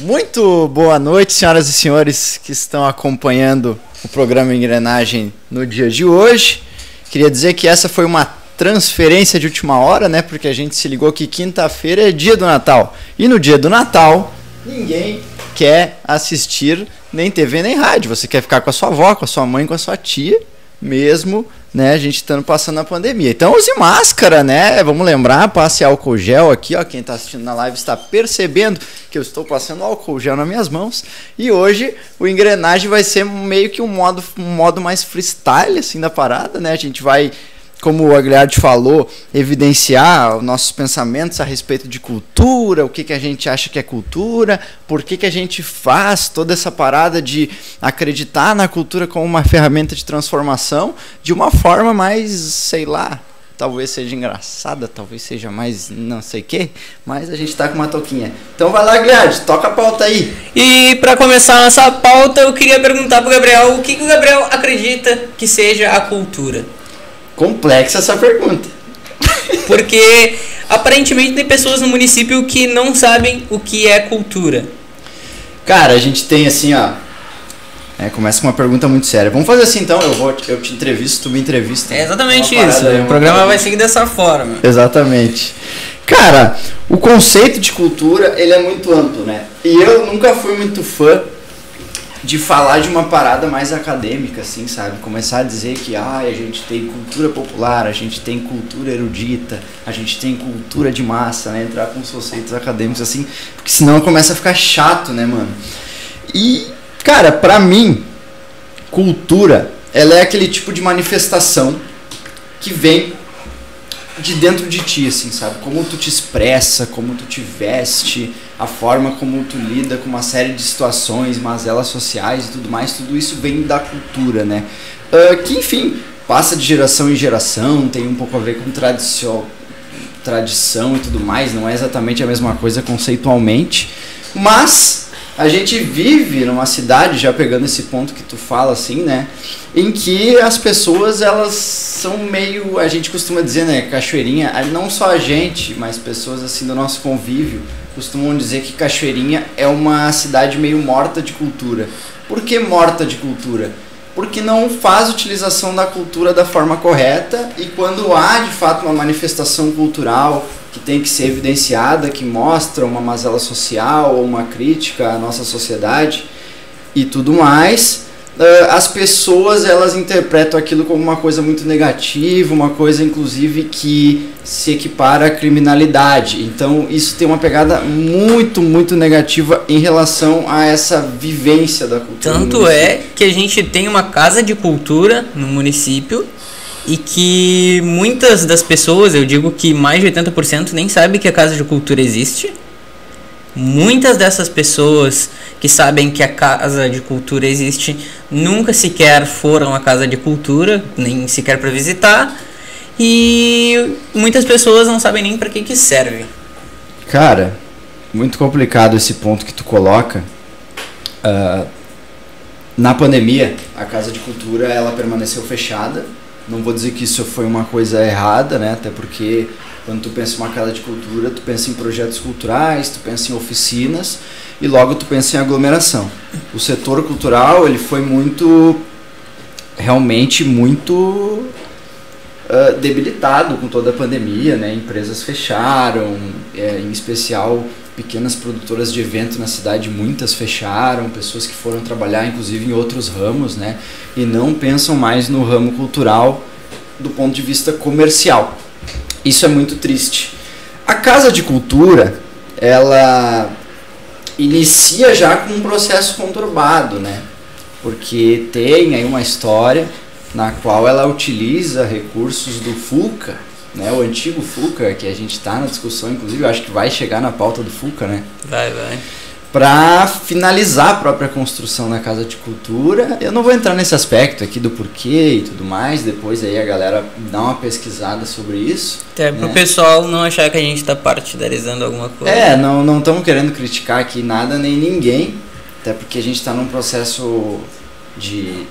Muito boa noite, senhoras e senhores que estão acompanhando o programa Engrenagem no dia de hoje. Queria dizer que essa foi uma transferência de última hora, né? Porque a gente se ligou que quinta-feira é dia do Natal. E no dia do Natal, ninguém quer assistir nem TV nem rádio. Você quer ficar com a sua avó, com a sua mãe, com a sua tia, mesmo né, a gente estando passando a pandemia. Então use máscara, né? Vamos lembrar, passe álcool gel aqui, ó. Quem está assistindo na live está percebendo que eu estou passando álcool gel nas minhas mãos. E hoje o engrenagem vai ser meio que um modo, um modo mais freestyle assim da parada, né? A gente vai como o Agliardi falou, evidenciar os nossos pensamentos a respeito de cultura, o que, que a gente acha que é cultura, por que, que a gente faz toda essa parada de acreditar na cultura como uma ferramenta de transformação de uma forma mais, sei lá, talvez seja engraçada, talvez seja mais não sei o que, mas a gente tá com uma toquinha. Então vai lá, Agliardi, toca a pauta aí. E para começar nossa pauta, eu queria perguntar pro Gabriel o que, que o Gabriel acredita que seja a cultura. Complexa essa pergunta. Porque aparentemente tem pessoas no município que não sabem o que é cultura. Cara, a gente tem assim, ó. É, começa com uma pergunta muito séria. Vamos fazer assim então, eu vou eu te entrevisto, tu me entrevista. É exatamente isso. Aí, o programa parada. vai seguir dessa forma. Exatamente. Cara, o conceito de cultura, ele é muito amplo, né? E eu nunca fui muito fã de falar de uma parada mais acadêmica, assim, sabe? Começar a dizer que ah, a gente tem cultura popular, a gente tem cultura erudita, a gente tem cultura de massa, né? Entrar com os conceitos acadêmicos assim, porque senão começa a ficar chato, né, mano? E, cara, pra mim, cultura, ela é aquele tipo de manifestação que vem de dentro de ti, assim, sabe? Como tu te expressa, como tu te veste, a forma como tu lida com uma série de situações, mazelas sociais e tudo mais, tudo isso vem da cultura, né? Uh, que, enfim, passa de geração em geração, tem um pouco a ver com tradição, tradição e tudo mais, não é exatamente a mesma coisa conceitualmente, mas a gente vive numa cidade, já pegando esse ponto que tu fala assim, né? Em que as pessoas, elas são meio, a gente costuma dizer, né, cachoeirinha, não só a gente, mas pessoas assim do nosso convívio, costumam dizer que Cachoeirinha é uma cidade meio morta de cultura. Por que morta de cultura? Porque não faz utilização da cultura da forma correta e quando há de fato uma manifestação cultural que tem que ser evidenciada, que mostra uma mazela social ou uma crítica à nossa sociedade e tudo mais, as pessoas elas interpretam aquilo como uma coisa muito negativa, uma coisa inclusive que se equipara à criminalidade. Então isso tem uma pegada muito, muito negativa em relação a essa vivência da cultura. Tanto é que a gente tem uma casa de cultura no município e que muitas das pessoas, eu digo que mais de 80% nem sabe que a casa de cultura existe. Muitas dessas pessoas que sabem que a casa de cultura existe nunca sequer foram à casa de cultura, nem sequer para visitar, e muitas pessoas não sabem nem para que que serve. Cara, muito complicado esse ponto que tu coloca. Uh, na pandemia, a casa de cultura ela permaneceu fechada. Não vou dizer que isso foi uma coisa errada, né? Até porque quando tu pensa em uma casa de cultura, tu pensa em projetos culturais, tu pensa em oficinas e logo tu pensa em aglomeração. O setor cultural, ele foi muito realmente muito uh, debilitado com toda a pandemia, né? Empresas fecharam, é, em especial pequenas produtoras de evento na cidade, muitas fecharam, pessoas que foram trabalhar inclusive em outros ramos, né? E não pensam mais no ramo cultural do ponto de vista comercial. Isso é muito triste. A Casa de Cultura, ela inicia já com um processo conturbado, né? Porque tem aí uma história na qual ela utiliza recursos do FUCA, né? O antigo FUCA, que a gente está na discussão, inclusive, eu acho que vai chegar na pauta do FUCA, né? Vai, vai para finalizar a própria construção da Casa de Cultura. Eu não vou entrar nesse aspecto aqui do porquê e tudo mais, depois aí a galera dá uma pesquisada sobre isso. Até né? pro pessoal não achar que a gente está partidarizando alguma coisa. É, não não estamos querendo criticar aqui nada nem ninguém, até porque a gente está num processo de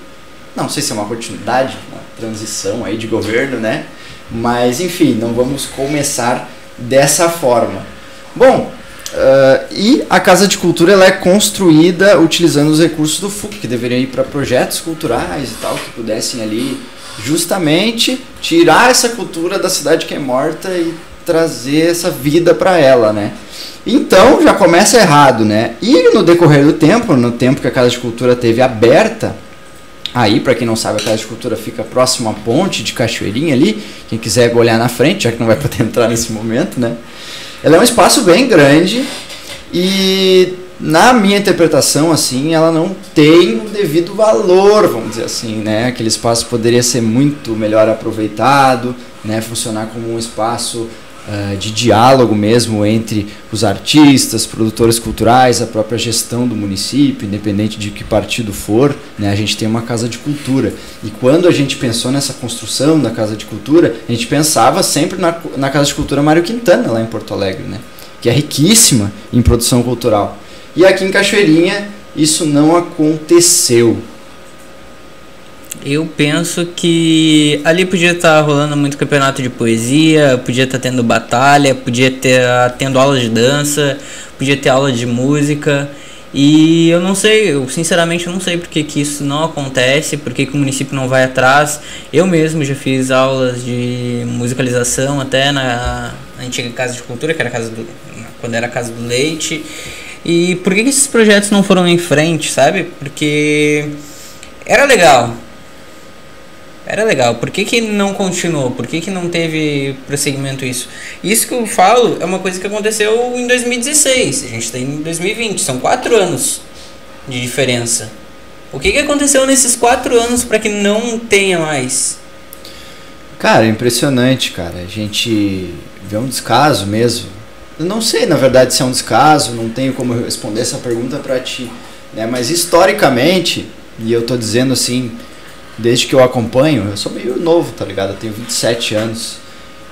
não sei se é uma continuidade, uma transição aí de governo, né? Mas enfim, não vamos começar dessa forma. Bom, Uh, e a Casa de Cultura ela é construída utilizando os recursos do FUC, que deveriam ir para projetos culturais e tal, que pudessem ali justamente tirar essa cultura da cidade que é morta e trazer essa vida para ela, né? Então já começa errado, né? E no decorrer do tempo, no tempo que a Casa de Cultura teve aberta, aí para quem não sabe a Casa de Cultura fica próximo à ponte de Cachoeirinha ali, quem quiser olhar na frente, já que não vai poder entrar nesse momento, né? Ela é um espaço bem grande e na minha interpretação assim, ela não tem o devido valor, vamos dizer assim, né? Aquele espaço poderia ser muito melhor aproveitado, né? Funcionar como um espaço uh, de diálogo mesmo entre os artistas, produtores culturais, a própria gestão do município, independente de que partido for, né? A gente tem uma casa de cultura e quando a gente pensou nessa construção da casa de cultura, a gente pensava sempre na, na casa de cultura Mário Quintana lá em Porto Alegre, né? Que é riquíssima em produção cultural. E aqui em Cachoeirinha isso não aconteceu. Eu penso que ali podia estar tá rolando muito campeonato de poesia, podia estar tá tendo batalha, podia tá tendo aula de dança, podia ter aula de música. E eu não sei, eu sinceramente não sei porque que isso não acontece, porque que o município não vai atrás. Eu mesmo já fiz aulas de musicalização até na antiga Casa de Cultura, que era casa do, quando era a Casa do Leite. E por que, que esses projetos não foram em frente, sabe? Porque era legal. Era legal. Por que, que não continuou? Por que, que não teve prosseguimento isso? Isso que eu falo é uma coisa que aconteceu em 2016. A gente está em 2020. São quatro anos de diferença. O que, que aconteceu nesses quatro anos para que não tenha mais? Cara, impressionante, cara. A gente vê um descaso mesmo eu não sei, na verdade, se é um descaso, não tenho como responder essa pergunta para ti. Né? Mas historicamente, e eu tô dizendo assim, desde que eu acompanho, eu sou meio novo, tá ligado? Eu tenho 27 anos.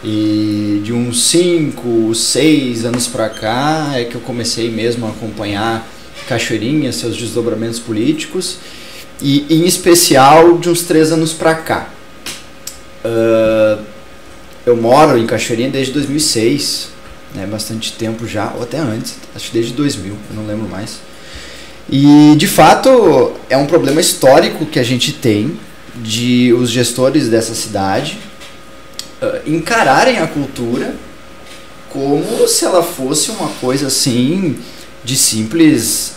E de uns 5, 6 anos pra cá é que eu comecei mesmo a acompanhar Cachoeirinha, seus desdobramentos políticos. E em especial de uns 3 anos pra cá. Uh, eu moro em Cachoeirinha desde 2006 né, bastante tempo já, ou até antes, acho que desde 2000, eu não lembro mais. E de fato é um problema histórico que a gente tem de os gestores dessa cidade uh, encararem a cultura como se ela fosse uma coisa assim de simples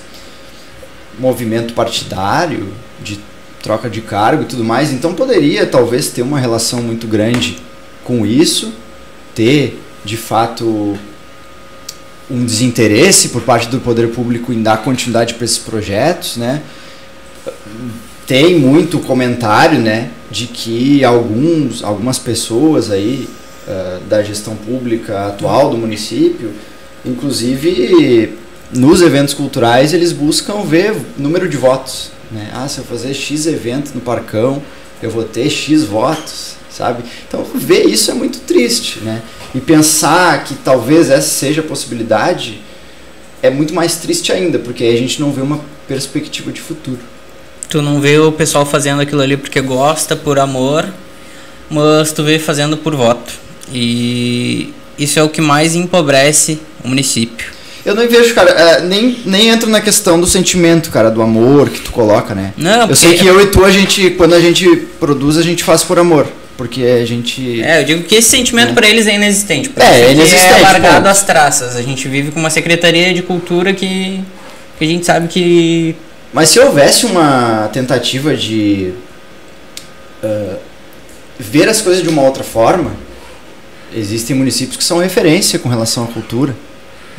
movimento partidário, de troca de cargo e tudo mais. Então poderia talvez ter uma relação muito grande com isso, ter de fato um desinteresse por parte do poder público em dar continuidade para esses projetos, né? Tem muito comentário, né, de que alguns, algumas pessoas aí uh, da gestão pública atual do município, inclusive nos eventos culturais, eles buscam ver número de votos, né? Ah, se eu fazer X evento no Parcão, eu vou ter X votos, sabe? Então, ver isso é muito triste, né? E pensar que talvez essa seja a possibilidade é muito mais triste ainda, porque aí a gente não vê uma perspectiva de futuro. Tu não vê o pessoal fazendo aquilo ali porque gosta, por amor, mas tu vê fazendo por voto. E isso é o que mais empobrece o município. Eu não vejo, cara, é, nem, nem entro na questão do sentimento, cara, do amor que tu coloca, né? Não, eu sei que eu e tu, a gente, quando a gente produz, a gente faz por amor porque a gente. É, eu digo que esse sentimento é. para eles é inexistente. Pra é, é inexistente. É largado às traças. A gente vive com uma secretaria de cultura que, que a gente sabe que. Mas se houvesse uma tentativa de uh, ver as coisas de uma outra forma, existem municípios que são referência com relação à cultura,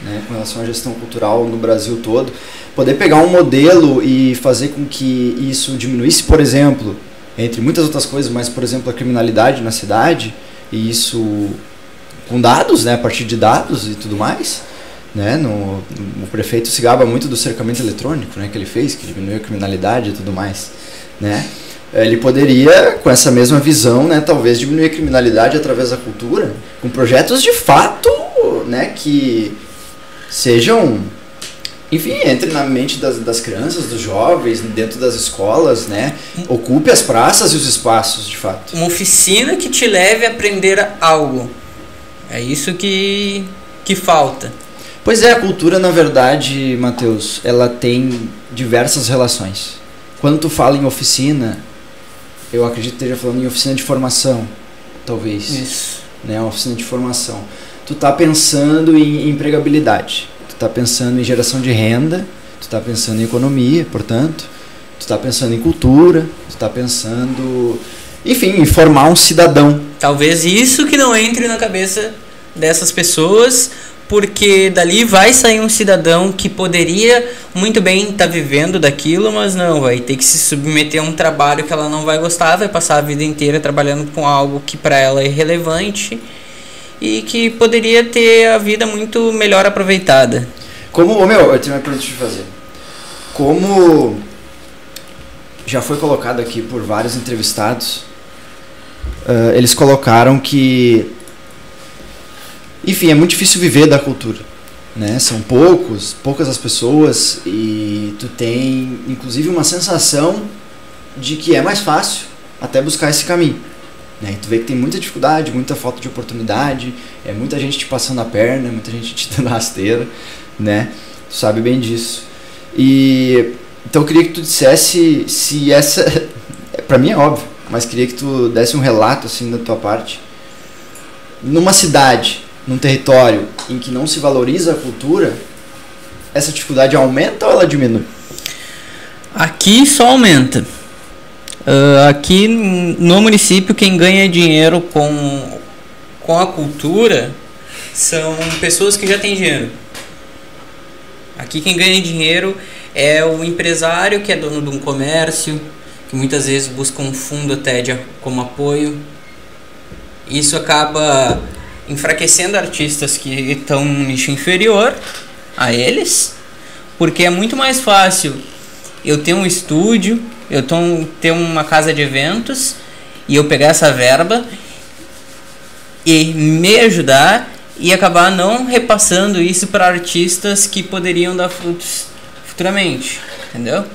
né, com relação à gestão cultural no Brasil todo. Poder pegar um modelo e fazer com que isso diminuísse, por exemplo, entre muitas outras coisas, mas por exemplo a criminalidade na cidade e isso com dados, né, a partir de dados e tudo mais, né, no, o prefeito se gaba muito do cercamento eletrônico, né, que ele fez, que diminuiu a criminalidade e tudo mais, né, ele poderia com essa mesma visão, né, talvez diminuir a criminalidade através da cultura, com projetos de fato, né, que sejam enfim, entre na mente das, das crianças, dos jovens, dentro das escolas, né? Ocupe as praças e os espaços, de fato. Uma oficina que te leve a aprender algo. É isso que, que falta. Pois é, a cultura, na verdade, Matheus, ela tem diversas relações. Quando tu fala em oficina, eu acredito que esteja falando em oficina de formação, talvez. Isso. Né, uma oficina de formação. Tu tá pensando em empregabilidade, tu tá pensando em geração de renda, tu tá pensando em economia, portanto, tu tá pensando em cultura, tu tá pensando, enfim, em formar um cidadão. Talvez isso que não entre na cabeça dessas pessoas, porque dali vai sair um cidadão que poderia muito bem estar tá vivendo daquilo, mas não, vai ter que se submeter a um trabalho que ela não vai gostar, vai passar a vida inteira trabalhando com algo que para ela é irrelevante e que poderia ter a vida muito melhor aproveitada. Como, oh, meu, eu tenho uma pergunta de fazer. Como já foi colocado aqui por vários entrevistados, uh, eles colocaram que, enfim, é muito difícil viver da cultura, né? São poucos, poucas as pessoas e tu tem, inclusive, uma sensação de que é mais fácil até buscar esse caminho. Né? E tu vê que tem muita dificuldade, muita falta de oportunidade, é muita gente te passando a perna, muita gente te dando rasteira, né? Tu sabe bem disso. E então eu queria que tu dissesse se essa, para mim é óbvio, mas queria que tu desse um relato assim da tua parte. Numa cidade, num território em que não se valoriza a cultura, essa dificuldade aumenta ou ela diminui? Aqui só aumenta. Uh, aqui no município, quem ganha dinheiro com, com a cultura são pessoas que já têm dinheiro. Aqui quem ganha dinheiro é o empresário que é dono de um comércio, que muitas vezes busca um fundo até de, como apoio. Isso acaba enfraquecendo artistas que estão no nicho inferior a eles, porque é muito mais fácil eu ter um estúdio eu ter uma casa de eventos e eu pegar essa verba e me ajudar e acabar não repassando isso para artistas que poderiam dar frutos futuramente, entendeu?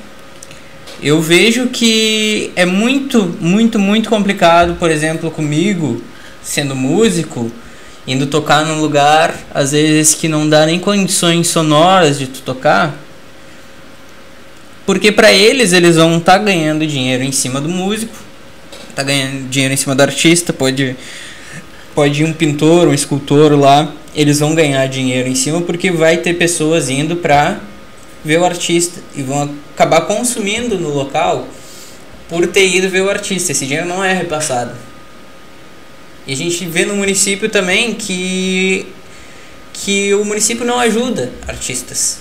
Eu vejo que é muito, muito, muito complicado, por exemplo, comigo, sendo músico, indo tocar num lugar, às vezes que não dá nem condições sonoras de tu tocar, porque para eles, eles vão estar tá ganhando dinheiro em cima do músico, tá ganhando dinheiro em cima do artista, pode pode ir um pintor, um escultor lá, eles vão ganhar dinheiro em cima porque vai ter pessoas indo para ver o artista e vão acabar consumindo no local por ter ido ver o artista. Esse dinheiro não é repassado. E a gente vê no município também que que o município não ajuda artistas.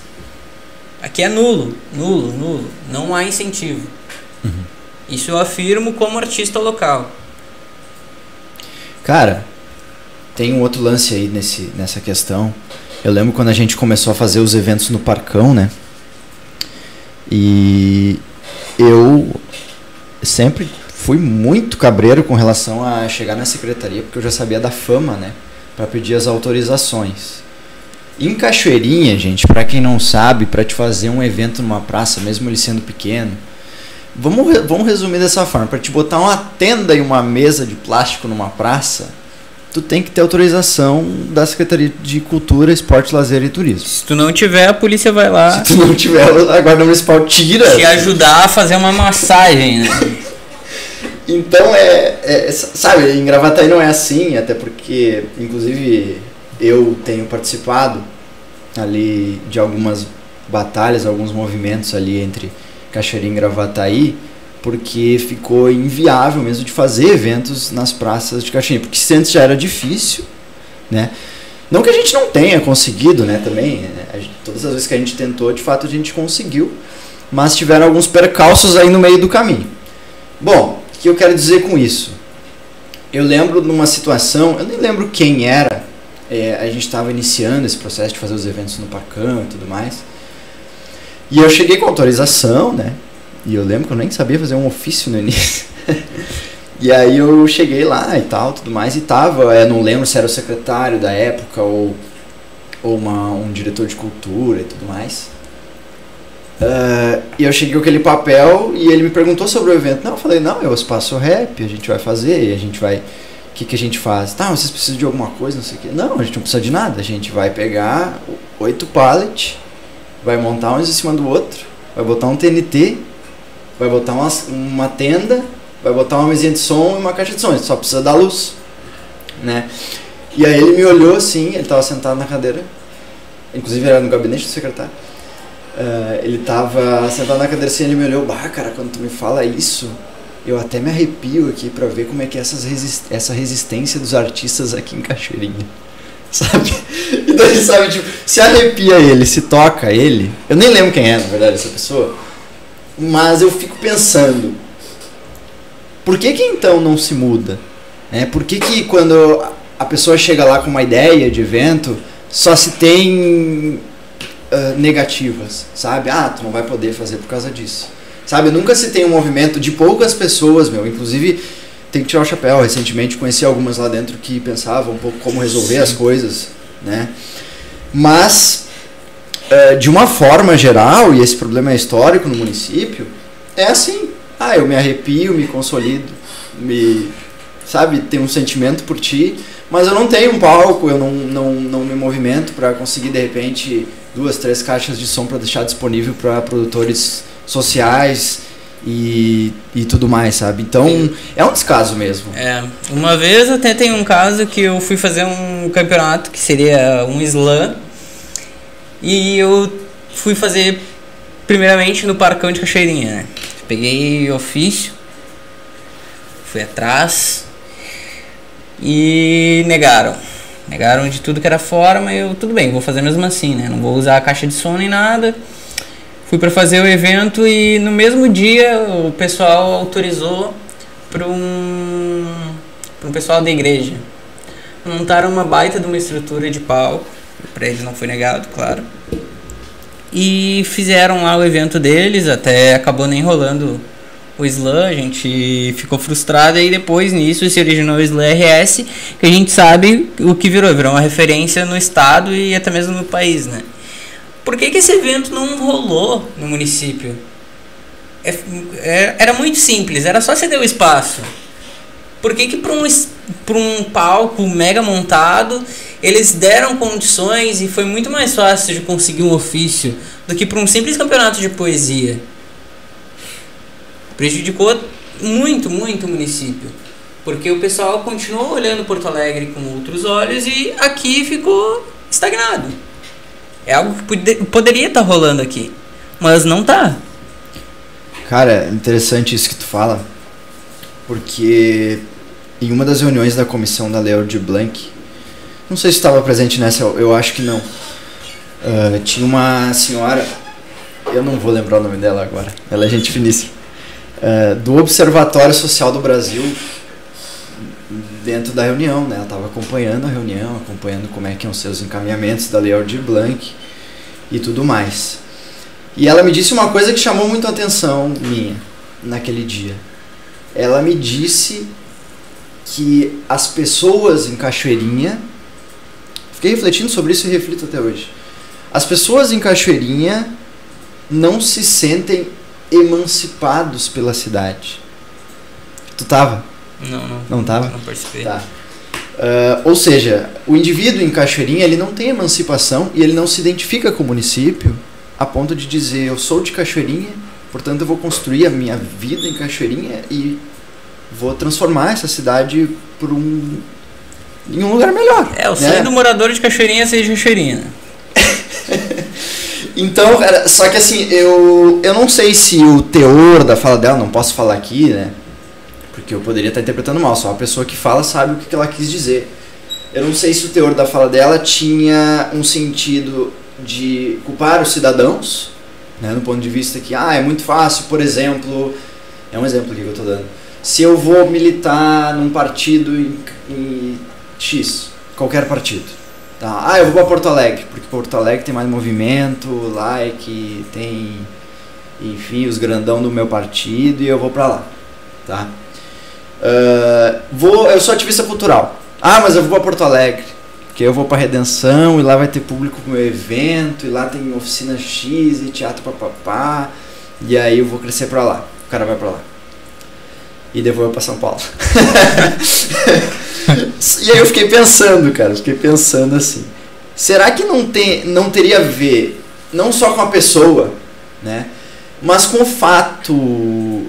Aqui é nulo, nulo, nulo. Não há incentivo. Uhum. Isso eu afirmo como artista local. Cara, tem um outro lance aí nesse, nessa questão. Eu lembro quando a gente começou a fazer os eventos no Parcão, né? E eu sempre fui muito cabreiro com relação a chegar na secretaria, porque eu já sabia da fama, né? Para pedir as autorizações. Em Cachoeirinha, gente, para quem não sabe, para te fazer um evento numa praça, mesmo ele sendo pequeno, vamos, vamos resumir dessa forma: para te botar uma tenda e uma mesa de plástico numa praça, tu tem que ter autorização da Secretaria de Cultura, Esporte, Lazer e Turismo. Se tu não tiver, a polícia vai lá. Se tu não tiver, a Guarda Municipal tira. Te ajudar a fazer uma massagem, né? Então é, é, Sabe, em Gravataí não é assim, até porque, inclusive eu tenho participado ali de algumas batalhas, alguns movimentos ali entre Cachoeirinha e Gravataí, porque ficou inviável mesmo de fazer eventos nas praças de Cachoeirinha, porque antes já era difícil, né? Não que a gente não tenha conseguido, né, também? Gente, todas as vezes que a gente tentou, de fato a gente conseguiu, mas tiveram alguns percalços aí no meio do caminho. Bom, que eu quero dizer com isso? Eu lembro numa situação, eu nem lembro quem era, é, a gente estava iniciando esse processo de fazer os eventos no Parcão e tudo mais. E eu cheguei com autorização, né? E eu lembro que eu nem sabia fazer um ofício no início. e aí eu cheguei lá e tal, tudo mais, e tava, eu não lembro se era o secretário da época ou, ou uma, um diretor de cultura e tudo mais. Uh, e eu cheguei com aquele papel e ele me perguntou sobre o evento. Não, eu falei, não, é o espaço rap, a gente vai fazer, e a gente vai que, que a gente faz? Tá, vocês precisam de alguma coisa, não sei o quê. Não, a gente não precisa de nada. A gente vai pegar oito pallets, vai montar uns em cima do outro, vai botar um TNT, vai botar uma, uma tenda, vai botar uma mesinha de som e uma caixa de som, só precisa dar luz, né? E aí ele me olhou assim, ele estava sentado na cadeira, inclusive era no gabinete do secretário. Uh, ele estava sentado na cadeira assim, ele me olhou, bah, cara, quando tu me fala isso, eu até me arrepio aqui para ver como é que é resist essa resistência dos artistas aqui em Cachoeirinha. Sabe? E daí, sabe, tipo, se arrepia ele, se toca ele. Eu nem lembro quem é, na verdade, essa pessoa. Mas eu fico pensando, por que que então não se muda? É, por que que quando a pessoa chega lá com uma ideia de evento, só se tem uh, negativas, sabe? Ah, tu não vai poder fazer por causa disso. Sabe, nunca se tem um movimento de poucas pessoas, meu. Inclusive, tem que tirar o chapéu. Recentemente conheci algumas lá dentro que pensavam um pouco como resolver Sim. as coisas, né? Mas, uh, de uma forma geral, e esse problema é histórico no município, é assim. Ah, eu me arrepio, me consolido, me, sabe, tenho um sentimento por ti, mas eu não tenho um palco, eu não, não, não me movimento para conseguir, de repente, duas, três caixas de som para deixar disponível para produtores sociais e, e tudo mais, sabe? Então é um descaso mesmo. É, uma vez até tem um caso que eu fui fazer um campeonato que seria um slam e eu fui fazer primeiramente no Parcão de Cachoeirinha, né? Peguei ofício, fui atrás e negaram. Negaram de tudo que era fora, mas eu, tudo bem, vou fazer mesmo assim, né? Não vou usar a caixa de som nem nada fui para fazer o evento e no mesmo dia o pessoal autorizou para um, um pessoal da igreja. Montaram uma baita de uma estrutura de palco, para eles não foi negado, claro. E fizeram lá o evento deles, até acabou nem rolando o Slam, a gente ficou frustrado e depois nisso se originou o Slam RS, que a gente sabe o que virou, virou uma referência no estado e até mesmo no país, né? Por que, que esse evento não rolou no município? É, é, era muito simples, era só ceder o espaço. Por que, que para um, um palco mega montado eles deram condições e foi muito mais fácil de conseguir um ofício do que para um simples campeonato de poesia? Prejudicou muito, muito o município. Porque o pessoal continuou olhando Porto Alegre com outros olhos e aqui ficou estagnado. É algo que poderia estar tá rolando aqui, mas não tá. Cara, interessante isso que tu fala, porque em uma das reuniões da comissão da Leo de Blanc, não sei se estava presente nessa, eu acho que não. Uh, tinha uma senhora, eu não vou lembrar o nome dela agora, ela é gente finíssima, uh, do Observatório Social do Brasil, dentro da reunião, né? Ela estava acompanhando a reunião, acompanhando como é que iam ser os encaminhamentos da Lei Aldir Blanc e tudo mais. E ela me disse uma coisa que chamou muito a atenção minha naquele dia. Ela me disse que as pessoas em Cachoeirinha, fiquei refletindo sobre isso e reflito até hoje. As pessoas em Cachoeirinha não se sentem emancipados pela cidade. Tu tava? Não, não. Não tava? Não percebi. Tá. Uh, ou seja, o indivíduo em Cachoeirinha ele não tem emancipação e ele não se identifica com o município a ponto de dizer eu sou de Cachoeirinha, portanto eu vou construir a minha vida em Cachoeirinha e vou transformar essa cidade por um em um lugar melhor. É, o sonho né? do morador de Cachoeirinha é ser de Cachoeirinha. então, cara, só que assim, eu, eu não sei se o teor da fala dela, não posso falar aqui, né? porque eu poderia estar interpretando mal, só a pessoa que fala sabe o que ela quis dizer. Eu não sei se o teor da fala dela tinha um sentido de culpar os cidadãos, né, no ponto de vista que, ah, é muito fácil, por exemplo, é um exemplo que eu estou dando, se eu vou militar num partido em, em X, qualquer partido, tá? ah, eu vou para Porto Alegre, porque Porto Alegre tem mais movimento, like, tem, enfim, os grandão do meu partido e eu vou para lá, tá? Uh, vou, eu sou ativista cultural. Ah, mas eu vou para Porto Alegre. Porque eu vou para Redenção e lá vai ter público com meu evento, e lá tem oficina X e teatro papapá. E aí eu vou crescer para lá. O cara vai para lá. E devolveu para São Paulo. e aí eu fiquei pensando, cara, fiquei pensando assim. será que não, tem, não teria a ver não só com a pessoa, né? Mas com o fato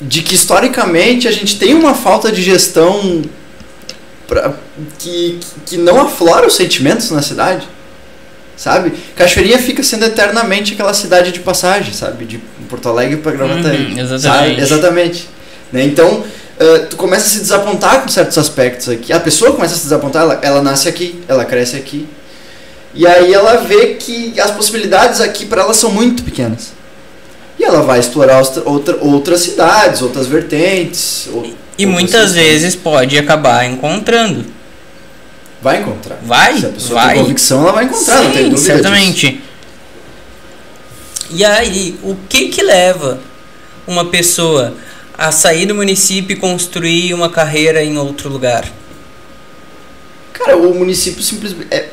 de que historicamente a gente tem uma falta de gestão pra, que, que não aflora os sentimentos na cidade, sabe? Cachoeirinha fica sendo eternamente aquela cidade de passagem, sabe? De Porto Alegre para Gravataí. Uhum, exatamente. Sabe? Exatamente. Né? Então, uh, tu começa a se desapontar com certos aspectos aqui. A pessoa começa a se desapontar, ela, ela nasce aqui, ela cresce aqui. E aí ela vê que as possibilidades aqui para ela são muito pequenas. E ela vai explorar outra, outras cidades, outras vertentes. E muitas vezes pode acabar encontrando. Vai encontrar. Vai, Se a pessoa vai. tem convicção, ela vai encontrar, Sim, não tem dúvida certamente. disso. E aí, o que que leva uma pessoa a sair do município e construir uma carreira em outro lugar? Cara, o município simplesmente é,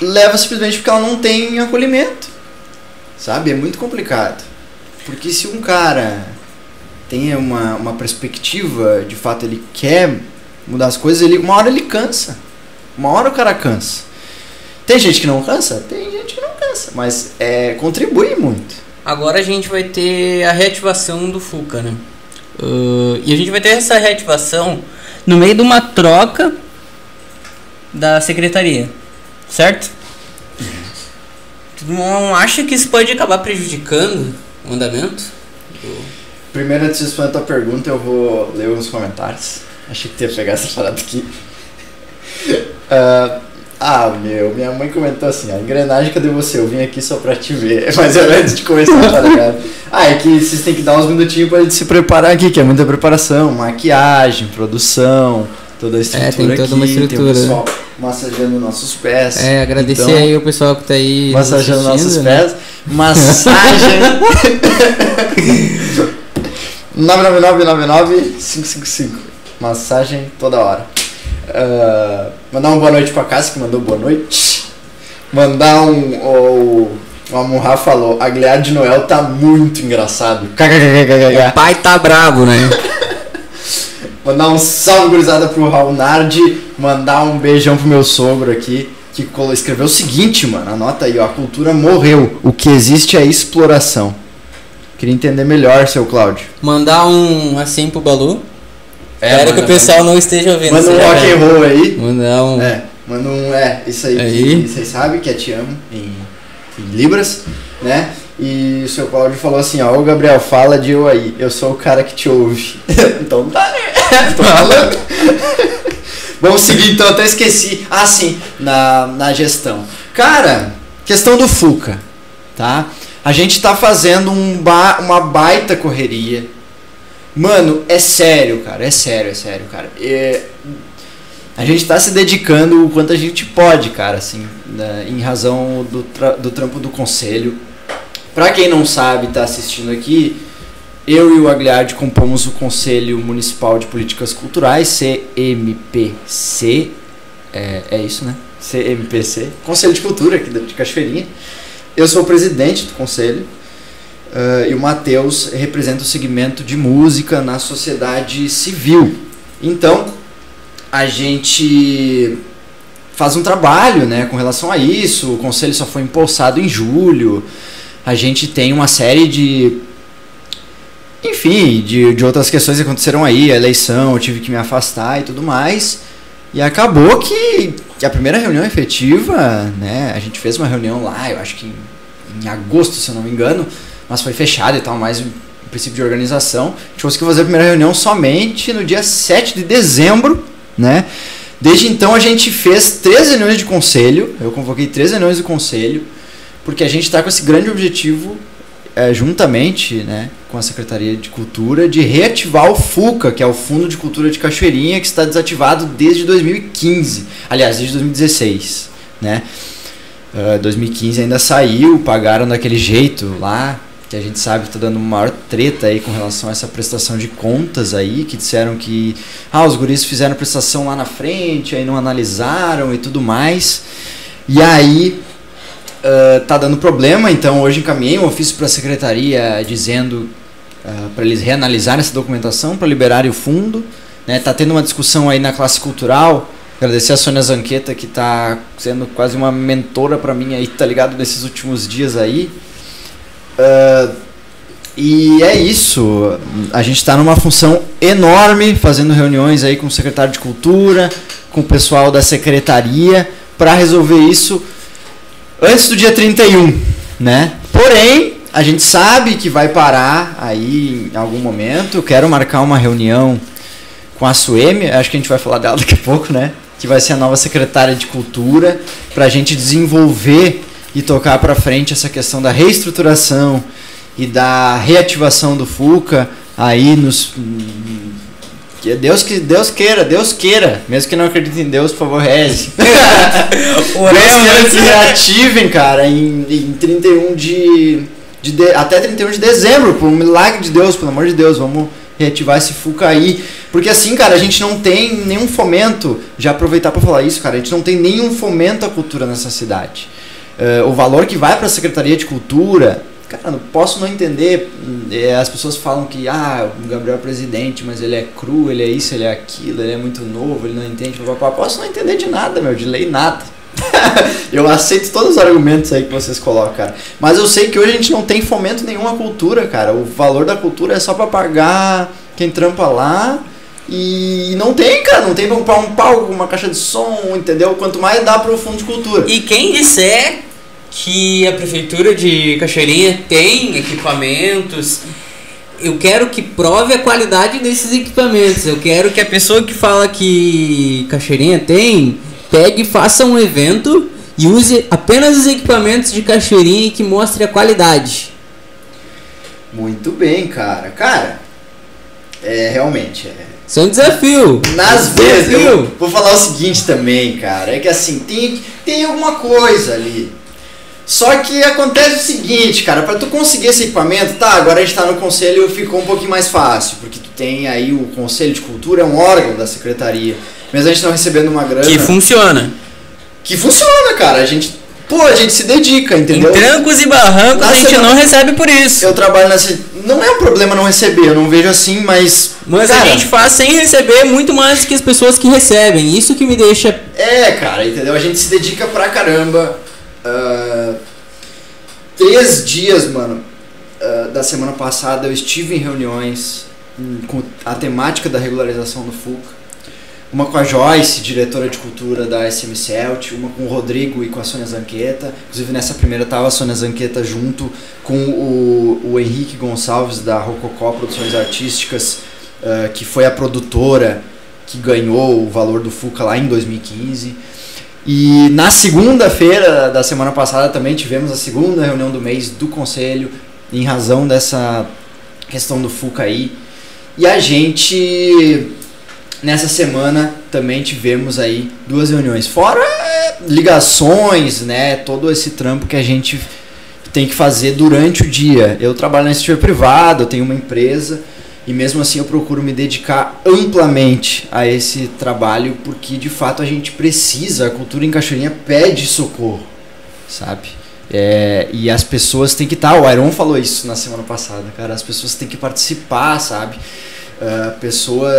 leva simplesmente porque ela não tem acolhimento. Sabe? É muito complicado. Porque se um cara tem uma, uma perspectiva, de fato ele quer mudar as coisas, ele, uma hora ele cansa. Uma hora o cara cansa. Tem gente que não cansa? Tem gente que não cansa, mas é, contribui muito. Agora a gente vai ter a reativação do FUCA, né? Uh, e a gente vai ter essa reativação no meio de uma troca da secretaria, certo? Tu não acha que isso pode acabar prejudicando o andamento? Primeiro, antes de responder a tua pergunta, eu vou ler os comentários. Achei que tu ia pegar essa parada aqui. Ah, ah, meu, minha mãe comentou assim, a engrenagem, cadê você? Eu vim aqui só pra te ver. Mas antes de começar, tá ligado? Ah, é que vocês têm que dar uns minutinhos pra gente se preparar aqui, que é muita preparação, maquiagem, produção, toda a estrutura É, tem toda aqui, uma tem o estrutura. pessoal massageando nossos pés. É, agradecer Então, aí o pessoal que tá aí. Massageando nossos né? pés. Massagem. 999-555. Massagem toda hora. Ah, mandar uma boa noite pra Casa que mandou boa noite. Mandar um. O, o Amurra falou: Aguiar de Noel tá muito engraçado. O pai tá bravo, né? Mandar um salve gurizada pro Raul Nardi. Mandar um beijão pro meu sogro aqui. Que escreveu o seguinte, mano. Anota aí, ó. A cultura morreu. O que existe é exploração. Queria entender melhor, seu Cláudio. Mandar um assim pro Balu. É, Espero que manda- o pessoal não esteja ouvindo. Manda um rock and roll aí. Mandar um. É, manda um. É, isso aí. Aí. Que vocês sabem que é Te Amo em, em Libras, né? E o seu Cláudio falou assim: ó, ô Gabriel, fala de eu aí. Eu sou o cara que te ouve. então tá, né? Tô falando. Vamos seguir então, até esqueci. Ah, sim, na, na gestão. Cara, questão do Fuca, tá? A gente tá fazendo um ba uma baita correria. Mano, é sério, cara, é sério, é sério, cara. É, a gente tá se dedicando o quanto a gente pode, cara, assim, né, em razão do, tra- do trampo do conselho. Pra quem não sabe, tá assistindo aqui, eu e o Agliardi compomos o Conselho Municipal de Políticas Culturais, CMPC. É, é isso, né? CMPC. Conselho de Cultura aqui de Cachoeirinha. Eu sou o presidente do conselho. Ah, e o Matheus representa o segmento de música na sociedade civil. Então, a gente faz um trabalho né, com relação a isso. O conselho só foi impulsado em julho. A gente tem uma série de. Enfim, de, de outras questões que aconteceram aí, a eleição, eu tive que me afastar e tudo mais. E acabou que, que a primeira reunião efetiva, né? A gente fez uma reunião lá, eu acho que em, em agosto, se eu não me engano, mas foi fechada e tal, mais um princípio de organização. A gente conseguiu fazer a primeira reunião somente no dia 7 de dezembro, né? Desde então a gente fez três reuniões de conselho, eu convoquei três reuniões de conselho, porque a gente está com esse grande objetivo, é, juntamente né, com a Secretaria de Cultura, de reativar o FUCA, que é o Fundo de Cultura de Cachoeirinha, que está desativado desde 2015, aliás, desde 2016, né? Ah, 2015 ainda saiu, pagaram daquele jeito lá, que a gente sabe que tá dando maior treta aí com relação a essa prestação de contas aí, que disseram que ah, os guris fizeram prestação lá na frente, aí não analisaram e tudo mais. E aí ah, tá dando problema, então hoje encaminhei um ofício para a secretaria dizendo para eles reanalisarem essa documentação para liberarem o fundo, né? Tá tendo uma discussão aí na classe cultural Agradecer a Sônia Zanqueta, que tá sendo quase uma mentora para mim aí, tá ligado? Nesses últimos dias aí. Uh, e é isso. A gente está numa função enorme, fazendo reuniões aí com o secretário de Cultura, com o pessoal da secretaria, para resolver isso antes do dia 31, né? Porém, a gente sabe que vai parar aí em algum momento. Eu quero marcar uma reunião com a Sueme, acho que a gente vai falar dela daqui a pouco, né? Que vai ser a nova secretária de Cultura, para a gente desenvolver e tocar para frente essa questão da reestruturação e da reativação do FUCA aí nos Deus que Deus queira, Deus queira, mesmo que não acredite em Deus, por favor, reze. Oremos que reativem, cara, em, em 31 de, de, de até 31 de dezembro, por um milagre de Deus, pelo amor de Deus, vamos reativar esse FUCA aí. Porque assim, cara, a gente não tem nenhum fomento, já aproveitar para falar isso, cara, a gente não tem nenhum fomento à cultura nessa cidade. Uh, o valor que vai para a Secretaria de Cultura, cara, não posso não entender. É, as pessoas falam que ah, o Gabriel é presidente, mas ele é cru, ele é isso, ele é aquilo, ele é muito novo, ele não entende. Papapá. Posso não entender de nada, meu, de lei nada. eu aceito todos os argumentos aí que vocês colocam, cara. Mas eu sei que hoje a gente não tem fomento nenhum à cultura, cara. O valor da cultura é só para pagar quem trampa lá. E não tem, cara, não tem pra comprar um palco, uma caixa de som, entendeu? Quanto mais dá pro fundo de cultura. E quem disser que a prefeitura de Cachoeirinha tem equipamentos. Eu quero que prove a qualidade desses equipamentos. Eu quero que a pessoa que fala que Cachoeirinha tem, pegue e faça um evento e use apenas os equipamentos de Cachoeirinha e que mostre a qualidade. Muito bem, cara. Cara, é realmente. É... Isso é um desafio. Nas vezes, eu vou falar o seguinte também, cara. É que assim, tem, tem alguma coisa ali só que acontece o seguinte, cara, para tu conseguir esse equipamento, tá, agora a gente tá no conselho ficou um pouquinho mais fácil, porque tu tem aí o Conselho de Cultura, é um órgão da secretaria. Mesmo a gente não recebendo uma grana. Que funciona. Que funciona, cara. A gente. Pô, a gente se dedica, entendeu? Em trancos e barrancos Na a gente semana, não recebe por isso. Eu trabalho nessa. Não é um problema não receber, eu não vejo assim, mas. Mas cara, a gente faz sem receber muito mais do que as pessoas que recebem. Isso que me deixa. É, cara, entendeu? A gente se dedica pra caramba Uh, três dias, mano, uh, da semana passada eu estive em reuniões com a temática da regularização do FUCA. Uma com a Joyce, diretora de cultura da SM Celt, uma com o Rodrigo e com a Sônia Zanqueta. Inclusive nessa primeira estava a Sônia Zanqueta junto com o, o Henrique Gonçalves da Rococó Produções Artísticas, uh, que foi a produtora que ganhou o valor do FUCA lá em 2015. E na segunda-feira da semana passada também tivemos a segunda reunião do mês do conselho, em razão dessa questão do FUCA aí. E a gente, nessa semana, também tivemos aí duas reuniões. Fora ligações, né? Todo esse trampo que a gente tem que fazer durante o dia. Eu trabalho no setor privado, eu tenho uma empresa e mesmo assim eu procuro me dedicar amplamente a esse trabalho porque de fato a gente precisa, a cultura em Cachoeirinha pede socorro, sabe? É, e as pessoas têm que estar, tá, o Iron falou isso na semana passada, cara, as pessoas têm que participar, sabe? A pessoa,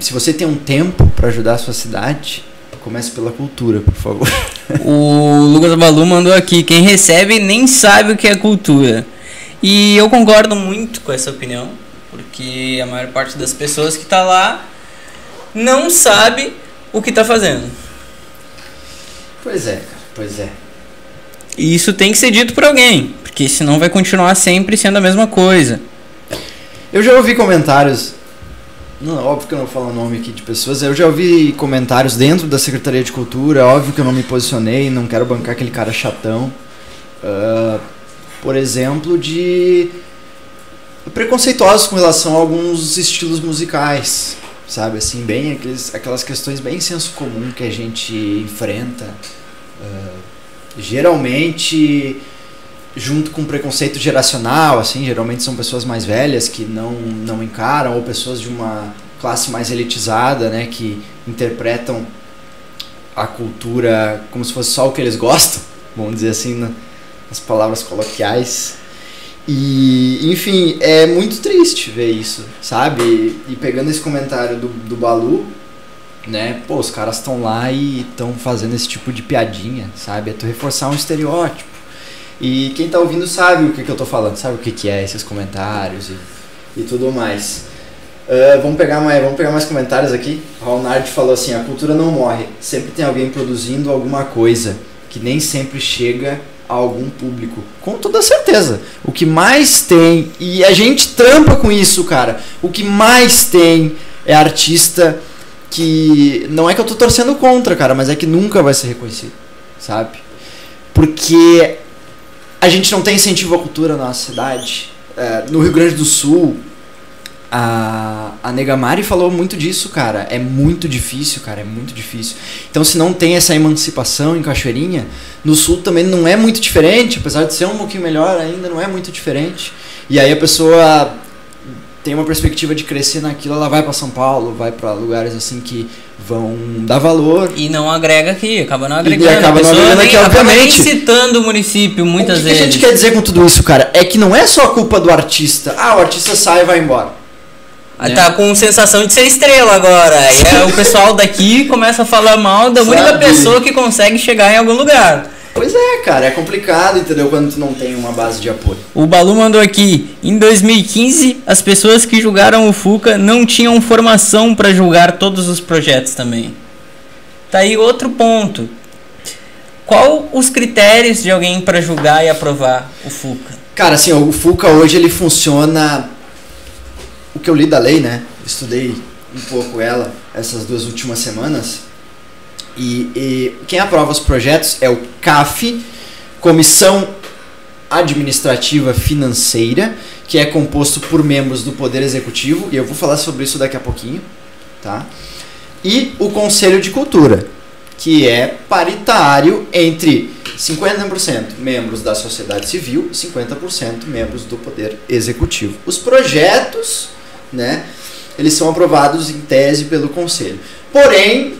se você tem um tempo para ajudar a sua cidade, comece pela cultura, por favor. O Lucas Balu mandou aqui, quem recebe nem sabe o que é cultura. E eu concordo muito com essa opinião porque a maior parte das pessoas que está lá não sabe o que está fazendo. Pois é, cara, pois é. E isso tem que ser dito por alguém, porque senão vai continuar sempre sendo a mesma coisa. Eu já ouvi comentários, não, óbvio que eu não falo o nome aqui de pessoas, eu já ouvi comentários dentro da Secretaria de Cultura, óbvio que eu não me posicionei, não quero bancar aquele cara chatão. Uh, por exemplo, de preconceituosos com relação a alguns estilos musicais, sabe? Assim, bem aqueles, aquelas questões bem senso comum que a gente enfrenta. Uh, geralmente junto com preconceito geracional, assim, geralmente são pessoas mais velhas que não, não encaram, ou pessoas de uma classe mais elitizada, né, que interpretam a cultura como se fosse só o que eles gostam, vamos dizer assim, nas palavras coloquiais. E, enfim, é muito triste ver isso, sabe? E, pegando esse comentário do, do Balu, né? Pô, os caras estão lá e estão fazendo esse tipo de piadinha, sabe? É tu reforçar um estereótipo. E quem tá ouvindo sabe o que, que eu tô falando, sabe o que, que é esses comentários e, e tudo mais. Uh, vamos, pegar mais, vamos pegar mais comentários aqui. Ronald falou assim: a cultura não morre, sempre tem alguém produzindo alguma coisa que nem sempre chega a algum público. Com toda certeza. O que mais tem, e a gente trampa com isso, cara. O que mais tem é artista que. Não é que eu tô torcendo contra, cara, mas é que nunca vai ser reconhecido, sabe? Porque a gente não tem incentivo à cultura na nossa cidade. É, no Rio Grande do Sul, a, a Negamari falou muito disso, cara. É muito difícil, cara, é muito difícil. Então, se não tem essa emancipação em Cachoeirinha, no Sul também não é muito diferente, apesar de ser um pouquinho melhor, ainda não é muito diferente. E aí a pessoa tem uma perspectiva de crescer naquilo, ela vai para São Paulo, vai para lugares assim que vão dar valor. E não agrega aqui, acaba não agregando. E acaba não agregando aqui, obviamente. Nem citando o município muitas o que vezes. O que a gente quer dizer com tudo isso, cara? É que não é só a culpa do artista. Ah, o artista sai e vai embora. Ah, né? Tá com sensação de ser estrela agora. E é o pessoal daqui começa a falar mal da Sabe? única pessoa que consegue chegar em algum lugar. Pois é, cara, é complicado, entendeu? Quando tu não tem uma base de apoio. O Balu mandou aqui: em 2015, as pessoas que julgaram o Fuca não tinham formação para julgar todos os projetos também. Tá aí outro ponto. Qual os critérios de alguém para julgar e aprovar o Fuca? Cara, assim, o Fuca hoje ele funciona. O que eu li da lei, né? Estudei um pouco ela essas duas últimas semanas e, e quem aprova os projetos é o CAF, Comissão Administrativa Financeira, que é composto por membros do Poder Executivo, e eu vou falar sobre isso daqui a pouquinho, tá? E o Conselho de Cultura, que é paritário entre 50% membros da sociedade civil e 50% membros do Poder Executivo. Os projetos, né, eles são aprovados em tese pelo Conselho. Porém,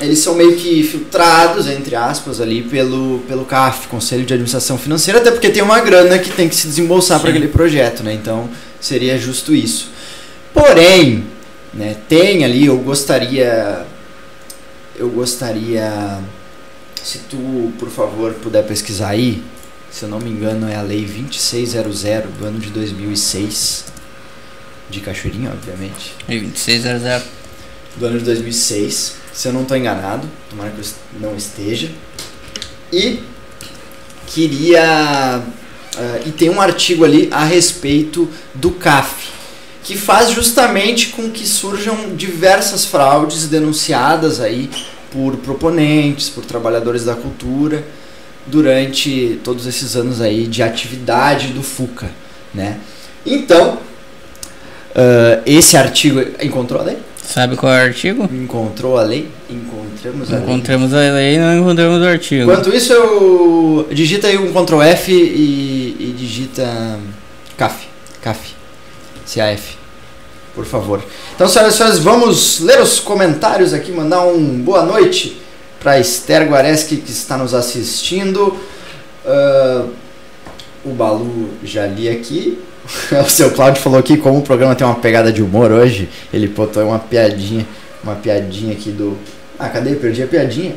eles são meio que filtrados, entre aspas, ali pelo, pelo CAF, Conselho de Administração Financeira, até porque tem uma grana que tem que se desembolsar para aquele projeto, né? Então seria justo isso. Porém, né, tem ali, eu gostaria. Eu gostaria. Se tu, por favor, puder pesquisar aí, se eu não me engano, é a Lei 2600 do ano de 2006, de Cachoeirinha, obviamente. Lei 2600. Do ano de 2006 se eu não estou enganado, tomara que eu não esteja. E queria. Uh, e tem um artigo ali a respeito do CAF, que faz justamente com que surjam diversas fraudes denunciadas aí por proponentes, por trabalhadores da cultura, durante todos esses anos aí de atividade do FUCA, né? Então, uh, esse artigo encontrou ali? Sabe qual é o artigo? Encontrou a lei? Encontramos a encontramos lei. a lei e não encontramos o artigo. Enquanto isso, eu digita aí um Ctrl F e, e digita CAF. CAF. CAF. Por favor. Então, senhoras e senhores, vamos ler os comentários aqui, mandar um boa noite para Esther Guareschi que está nos assistindo. Uh, o Balu já li aqui. o seu Cláudio falou aqui como o programa tem uma pegada de humor hoje. Ele botou uma piadinha, uma piadinha aqui do. Ah, cadê? Perdi a piadinha.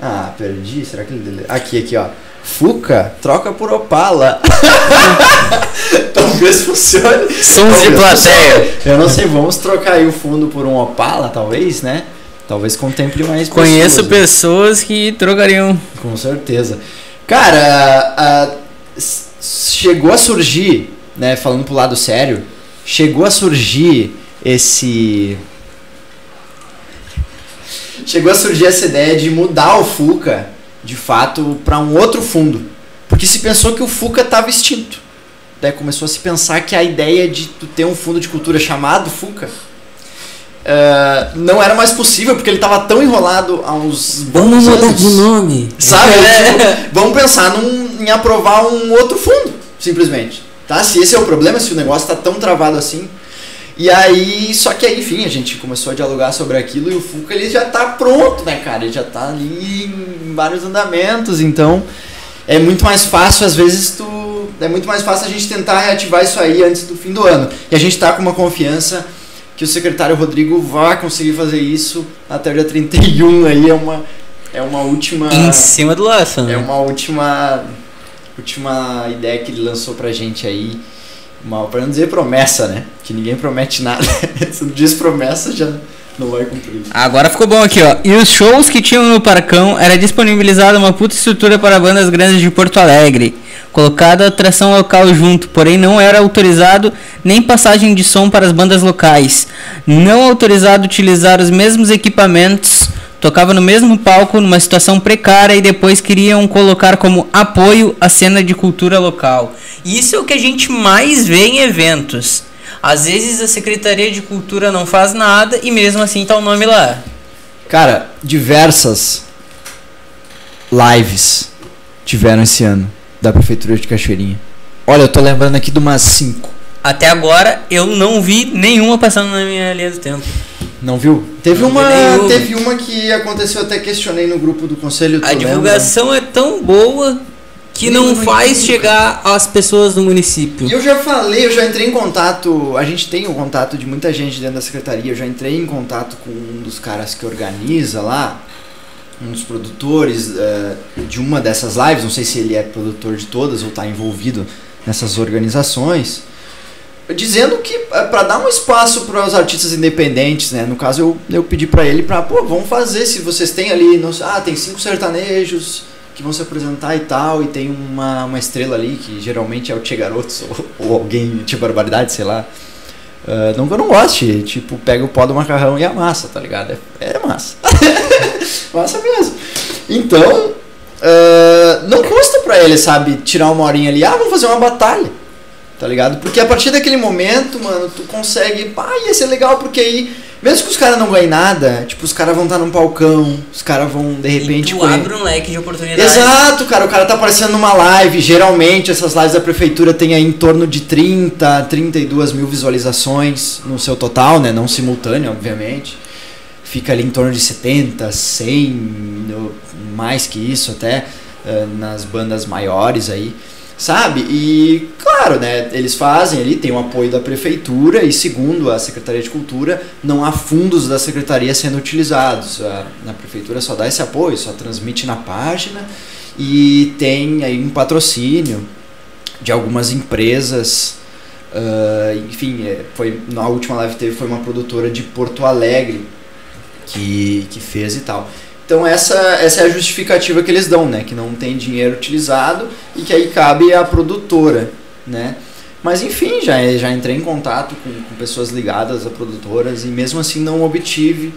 Ah, perdi. Será que ele. Aqui, aqui, ó. Fuca, troca por Opala. talvez funcione. Sons de plateia. Eu não sei, vamos trocar aí o fundo por um Opala, talvez, né? Talvez contemple mais Conheço pessoas, pessoas né? que trocariam. Com certeza. Cara, uh, chegou a surgir, né, falando pro lado sério, chegou a surgir esse chegou a surgir essa ideia de mudar o Fuca, de fato, para um outro fundo. Porque se pensou que o Fuca estava extinto. Daí começou a se pensar que a ideia de tu ter um fundo de cultura chamado Fuca uh, não era mais possível, porque ele estava tão enrolado há uns Vamos mudar de nome. Sabe? É. Tipo, vamos pensar num, em aprovar um outro fundo, simplesmente. Tá? Se esse é o problema, se o negócio está tão travado assim. E aí, só que aí, enfim, a gente começou a dialogar sobre aquilo e o Fuca ele já está pronto, né, cara? Ele já está ali em vários andamentos, então é muito mais fácil, às vezes, tu. É muito mais fácil a gente tentar reativar isso aí antes do fim do ano. E a gente está com uma confiança que o secretário Rodrigo vai conseguir fazer isso até o dia 31 aí é uma é uma última Em cima do laço, né? é uma última última ideia que ele lançou pra gente aí. Uma, pra não dizer promessa, né? Que ninguém promete nada. Se não diz promessa, já não vai cumprir. Agora ficou bom aqui, ó. E os shows que tinham no Parcão era disponibilizada uma puta estrutura para bandas grandes de Porto Alegre. Colocada atração local junto, porém não era autorizado nem passagem de som para as bandas locais. Não autorizado utilizar os mesmos equipamentos. Tocava no mesmo palco numa situação precária e depois queriam colocar como apoio a cena de cultura local. Isso é o que a gente mais vê em eventos. Às vezes a Secretaria de Cultura não faz nada e mesmo assim tá o nome lá. Cara, diversas lives tiveram esse ano da Prefeitura de Cachoeirinha. Olha, eu tô lembrando aqui de umas 5. Até agora eu não vi nenhuma passando na minha linha do tempo. Não viu? Teve Não uma, teve uma que aconteceu, até questionei no grupo do conselho. A lembra? divulgação é tão boa que não no faz chegar às pessoas do município. E eu já falei, eu já entrei em contato, a gente tem o contato de muita gente dentro da secretaria, eu já entrei em contato com um dos caras que organiza lá, um dos produtores eh, de uma dessas lives, não sei se ele é produtor de todas ou está envolvido nessas organizações, dizendo que para dar um espaço para os artistas independentes, né? No caso eu, eu pedi para ele para, pô, vamos fazer se vocês têm ali, não sei, ah, tem cinco sertanejos que vão se apresentar e tal, e tem uma, uma estrela ali que geralmente é o Tchê Garotos ou, ou alguém Tchê Barbaridade, sei lá. Ah, não que eu não goste, tipo, pega o pó do macarrão e amassa, tá ligado? É, é massa. massa mesmo. Então, ah, não custa pra ele, sabe, tirar uma horinha ali, ah, vamos fazer uma batalha. Tá ligado? Porque a partir daquele momento, mano, tu consegue. Pá, ia ser legal, porque aí, mesmo que os caras não ganhem nada, tipo, os caras vão estar num palcão, os caras vão de repente. e tu conhe- abre um leque de oportunidades. Exato, cara, o cara tá aparecendo numa live. Geralmente essas lives da prefeitura tem aí em torno de 30, 32 mil visualizações no seu total, né? Não simultâneo, obviamente. Fica ali em torno de 70, 100, ou mais que isso até, eh, nas bandas maiores aí. Sabe? E, claro, né? Eles fazem ali, tem o apoio da prefeitura e, segundo a Secretaria de Cultura, não há fundos da secretaria sendo utilizados. A, a prefeitura só dá esse apoio, só transmite na página e tem aí um patrocínio de algumas empresas. ah, enfim, é, foi, na última live teve foi uma produtora de Porto Alegre que, que fez e tal. Então essa, essa é a justificativa que eles dão, né? Que não tem dinheiro utilizado e que aí cabe à produtora, né? Mas enfim, já, já entrei em contato com, com pessoas ligadas a produtoras e mesmo assim não obtive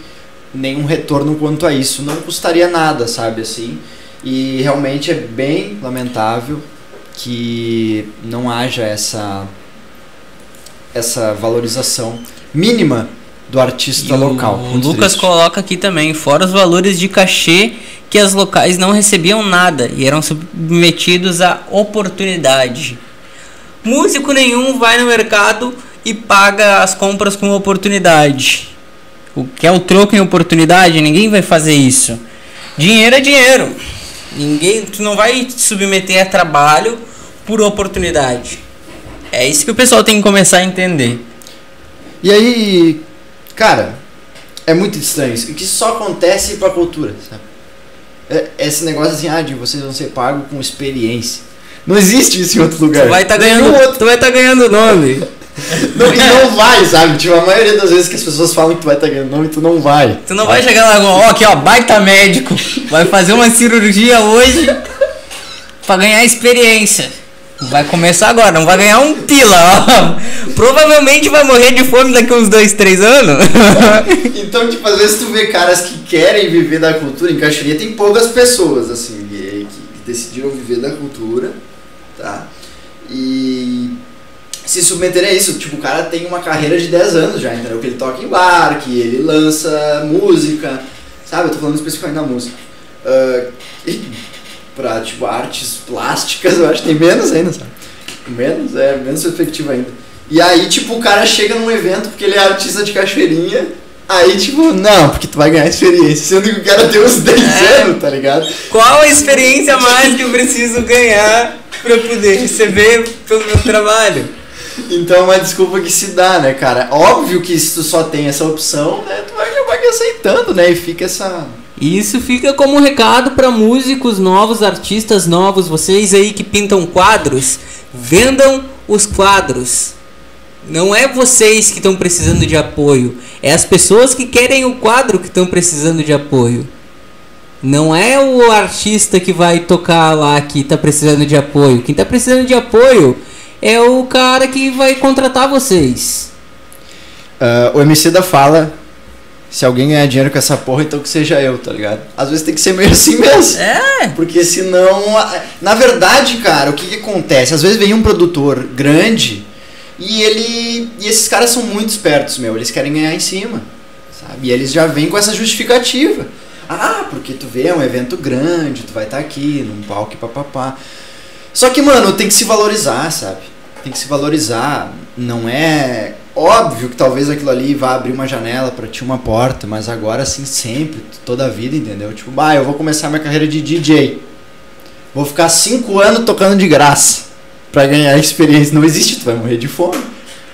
nenhum retorno quanto a isso. Não custaria nada, sabe assim? E realmente é bem lamentável que não haja essa essa valorização mínima do artista E local. O Muito Lucas triste. coloca aqui também, fora os valores de cachê que as locais não recebiam nada e eram submetidos à oportunidade. Músico nenhum vai no mercado e paga as compras com oportunidade. O que é o troco em oportunidade? Ninguém vai fazer isso. Dinheiro é dinheiro. Ninguém, tu não vai te submeter a trabalho por oportunidade. É isso que o pessoal tem que começar a entender. E aí, cara, é muito estranho isso. Que isso só acontece pra cultura, sabe? É- Esse negócio assim, ah, de vocês vão ser pagos com experiência. Não existe isso em outro lugar. Tu vai estar Nenhum ganhando, outro- tu vai tá ganhando nome. Não, e não vai, sabe? Tipo, a maioria das vezes que as pessoas falam que tu vai estar ganhando nome, tu não vai. Tu não vai chegar lá, ó, aqui ó, baita médico, vai fazer uma cirurgia hoje pra ganhar experiência. Vai começar agora, não vai ganhar um pila, ó. Provavelmente vai morrer de fome daqui uns dois, três anos. Então, tipo, às vezes tu vê caras que querem viver da cultura. Em Cachoeirinha tem poucas pessoas, assim, que, decidiram viver da cultura, tá? E se submeterem a isso. Tipo, o cara tem uma carreira de 10 anos já, entendeu? Que ele toca em bar, que ele lança música, sabe? Eu tô falando especificamente da música. Ah, pra, tipo, artes plásticas, eu acho que tem menos ainda, sabe? Menos, é, menos efetivo ainda. E aí, tipo, o cara chega num evento porque ele é artista de cachoeirinha. Aí, tipo, não, porque tu vai ganhar experiência. Sendo que o cara tem uns 10 É. anos, tá ligado? Qual a experiência mais que eu preciso ganhar pra poder receber pelo meu trabalho? Então é uma desculpa que se dá, né, cara? Óbvio que se tu só tem essa opção, né, tu vai acabar aceitando, né? E fica essa. E isso fica como um recado para músicos novos, artistas novos, vocês aí que pintam quadros, vendam os quadros. Não é vocês que estão precisando de apoio, é as pessoas que querem o quadro que estão precisando de apoio. Não é o artista que vai tocar lá que está precisando de apoio. Quem está precisando de apoio é o cara que vai contratar vocês. Uh, o MC da fala se alguém ganhar dinheiro com essa porra, então que seja eu, tá ligado? Às vezes tem que ser meio assim mesmo. É. Porque senão. Na verdade, cara, o que, que acontece? Às vezes vem um produtor grande e ele. E esses caras são muito espertos, meu. Eles querem ganhar em cima. Sabe? E eles já vêm com essa justificativa. Ah, porque tu vê, é um evento grande, tu vai estar tá aqui, num palco e papapá. Só que, mano, tem que se valorizar, sabe? Tem que se valorizar. Não é Óbvio que talvez aquilo ali vá abrir uma janela para ti, uma porta, mas agora assim sempre, toda a vida, entendeu? Tipo, bah, eu vou começar minha carreira de DJ. Vou ficar cinco anos tocando de graça para ganhar experiência. Não existe, tu vai morrer de fome,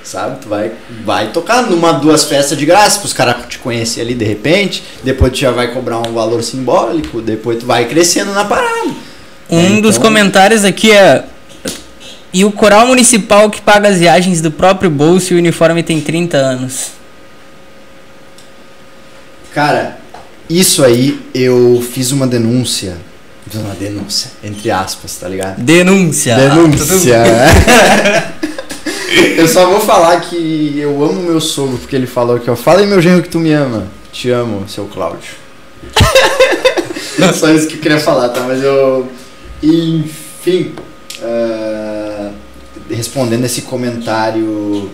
sabe? Tu vai, vai tocar numa, duas festas de graça para os caras te conhecer ali de repente. Depois tu já vai cobrar um valor simbólico. Depois tu vai crescendo na parada. Um é, então... dos comentários aqui é e o coral municipal que paga as viagens do próprio bolso e o uniforme tem 30 anos. Cara, isso aí eu fiz uma denúncia. Fiz uma denúncia, entre aspas, tá ligado? Denúncia! Denúncia! eu só vou falar que eu amo meu sogro, porque ele falou que, fala aí meu genro que tu me ama. Te amo, seu Cláudio. Não só isso que eu queria falar, tá? Mas eu. Enfim. Uh respondendo esse comentário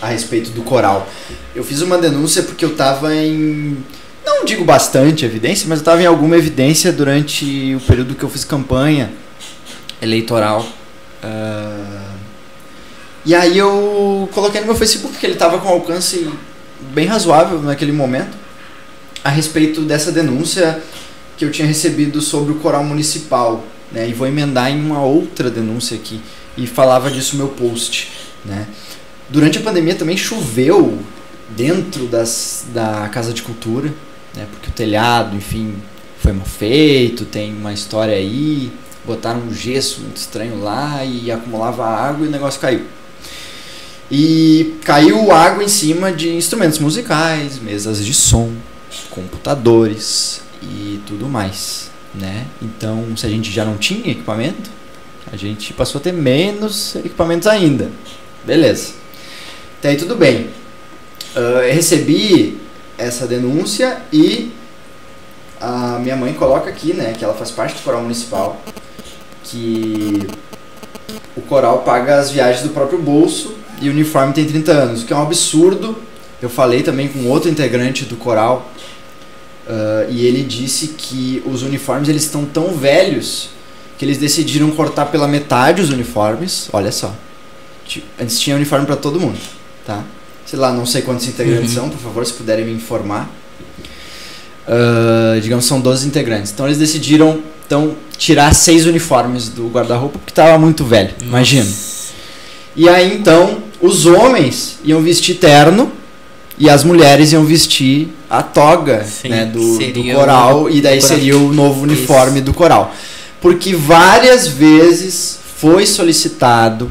a respeito do coral. Eu fiz uma denúncia porque eu estava em. Não digo bastante evidência, mas eu estava em alguma evidência durante o período que eu fiz campanha eleitoral. Uh, e aí eu coloquei no meu Facebook que ele estava com alcance bem razoável naquele momento a respeito dessa denúncia que eu tinha recebido sobre o coral municipal. Né? E vou emendar em uma outra denúncia aqui e falava disso no meu post, né? Durante a pandemia também choveu dentro das, da Casa de Cultura, né? Porque o telhado, enfim, foi mal feito, tem uma história aí, botaram um gesso muito estranho lá e acumulava água e o negócio caiu. E caiu água em cima de instrumentos musicais, mesas de som, computadores e tudo mais, né? Então, se a gente já não tinha equipamento, a gente passou a ter menos equipamentos ainda. Beleza. Até aí tudo bem. Uh, recebi essa denúncia e a minha mãe coloca aqui, né, que ela faz parte do coral municipal, que o coral paga as viagens do próprio bolso e o uniforme tem 30 anos, o que é um absurdo. Eu falei também com outro integrante do coral uh, e ele disse que os uniformes eles estão tão velhos que eles decidiram cortar pela metade os uniformes. Olha só. Antes tinha uniforme para todo mundo, tá? Sei lá, não sei quantos integrantes uhum. são, por favor, se puderem me informar. Uh, digamos, são 12 integrantes. Então eles decidiram então, tirar seis uniformes do guarda-roupa porque estava muito velho, Nossa. imagina. E aí então, os homens iam vestir terno e as mulheres iam vestir a toga Sim, né, do, do coral, e daí seria o novo uniforme Isso. do coral porque várias vezes foi solicitado,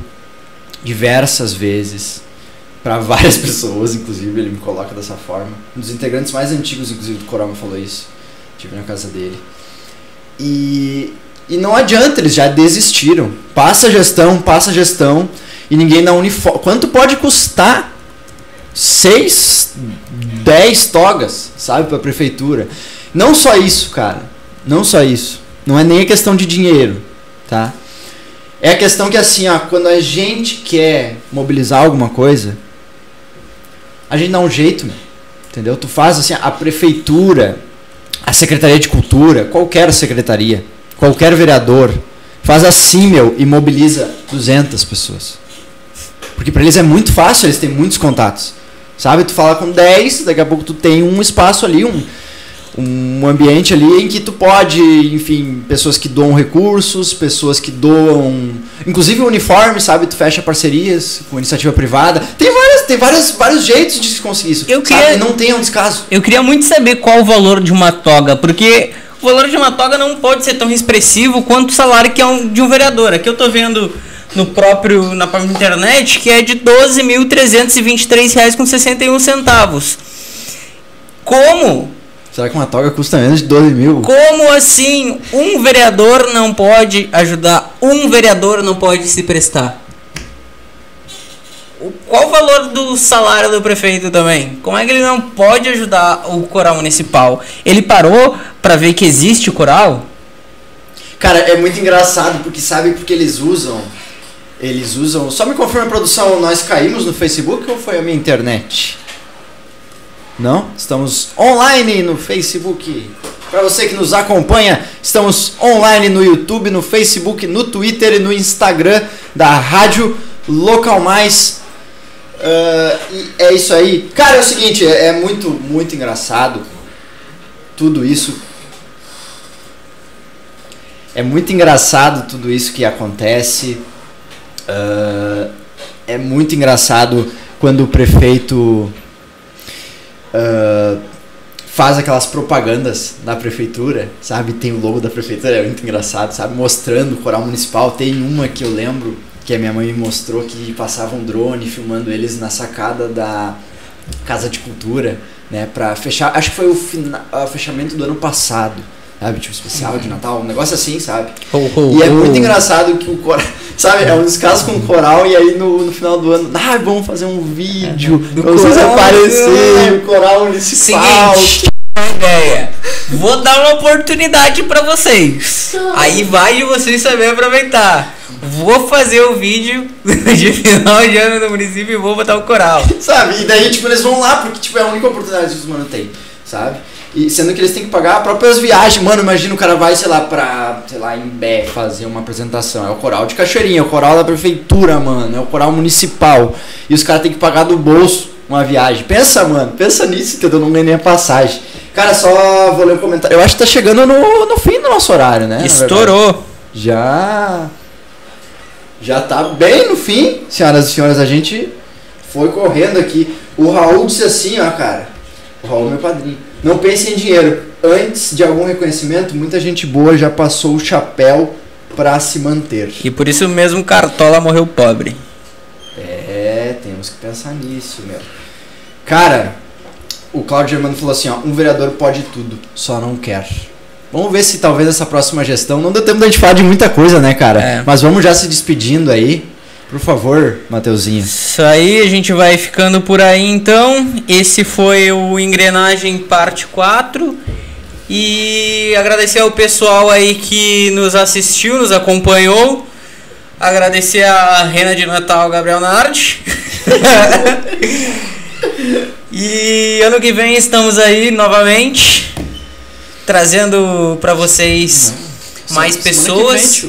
diversas vezes, para várias pessoas, inclusive ele me coloca dessa forma. Um dos integrantes mais antigos, inclusive, do Coral me falou isso. Estive na casa dele. E, e não adianta, eles já desistiram. Passa a gestão, passa a gestão, e ninguém dá uniforme. Quanto pode custar? Seis, dez togas, sabe, para a prefeitura. Não só isso, cara. Não só isso. Não é nem a questão de dinheiro, tá? É a questão que assim, ó, quando a gente quer mobilizar alguma coisa, a gente dá um jeito, entendeu? Tu faz assim, a prefeitura, a secretaria de cultura, qualquer secretaria, qualquer vereador, faz assim, meu, e mobiliza 200 pessoas. Porque para eles é muito fácil, eles têm muitos contatos. Sabe? Tu fala com 10, daqui a pouco tu tem um espaço ali, um um ambiente ali em que tu pode, enfim, pessoas que doam recursos, pessoas que doam, inclusive o uniforme, sabe? Tu fecha parcerias com iniciativa privada. Tem várias, tem várias, vários jeitos de se conseguir isso. Eu sabe? queria- E não tem um descaso. Eu queria muito saber qual o valor de uma toga, porque o valor de uma toga não pode ser tão expressivo quanto o salário que é um, de um vereador. Aqui eu tô vendo no próprio na própria internet que é de R$ 12.323,61 Como? Será que uma toga custa menos de 12 mil? Como assim um vereador não pode ajudar, um vereador não pode se prestar? Qual o valor do salário do prefeito também? Como é que ele não pode ajudar o coral municipal? Ele parou pra ver que existe o coral? Cara, é muito engraçado porque sabe porque eles usam. Eles usam. Só me confirma a produção, nós caímos no Facebook ou foi a minha internet? Não? Estamos online no Facebook. Para você que nos acompanha, estamos online no YouTube, no Facebook, no Twitter e no Instagram da Rádio Local Mais. Ah, e é isso aí. Cara, é o seguinte, é, é muito, muito engraçado tudo isso é muito engraçado tudo isso que acontece. Ah, é muito engraçado quando o prefeito ah, faz aquelas propagandas da prefeitura, sabe? Tem o logo da prefeitura, é muito engraçado, sabe? Mostrando o coral municipal. Tem uma que eu lembro que a minha mãe me mostrou que passava um drone filmando eles na sacada da Casa de Cultura, né? Pra fechar. Acho que foi o fina, o fechamento do ano passado. Sabe, tipo, especial de Natal, um negócio assim, sabe? E é muito engraçado que o coral, sabe, é um descaso com o coral e aí no, no final do ano, ah, vamos fazer um vídeo Do pra vocês coral, aparecerem, né? o coral municipal. Seguinte, ideia. Vou dar uma oportunidade pra vocês. Aí vai de vocês saber aproveitar. Vou fazer o vídeo de final de ano no município e vou botar o coral. Sabe? E daí, tipo, eles vão lá porque, tipo, é a única oportunidade que os mano tem, sabe? E sendo que eles têm que pagar as próprias viagens. Mano, imagina o cara vai, sei lá, pra, sei lá, em Bé fazer uma apresentação. É o coral de Cachoeirinha, é o coral da prefeitura, mano. É o coral municipal. E os caras têm que pagar do bolso uma viagem. Pensa, mano, pensa nisso, entendeu? Não ganhei nem a passagem. Cara, só vou ler um comentário. Eu acho que tá chegando no, no fim do nosso horário, né? Estourou. Já. Já tá bem no fim, senhoras e senhores. A gente foi correndo aqui. O Raul disse assim, ó, cara. O Raul é meu padrinho. Não pense em dinheiro. Antes de algum reconhecimento, muita gente boa já passou o chapéu pra se manter. E por isso mesmo Cartola morreu pobre. É, temos que pensar nisso, meu. Cara, o Claudio Germano falou assim, ó, um vereador pode tudo, só não quer. Vamos ver se talvez essa próxima gestão não deu tempo da gente falar de muita coisa, né, cara? É. Mas vamos já se despedindo aí. Por favor, Mateuzinho. Isso aí, a gente vai ficando por aí então. Esse foi o Engrenagem Parte 4. E agradecer ao pessoal aí que nos assistiu, nos acompanhou. Agradecer a Rena de Natal, Gabriel Nardi. e ano que vem estamos aí novamente trazendo pra vocês mais Semana pessoas.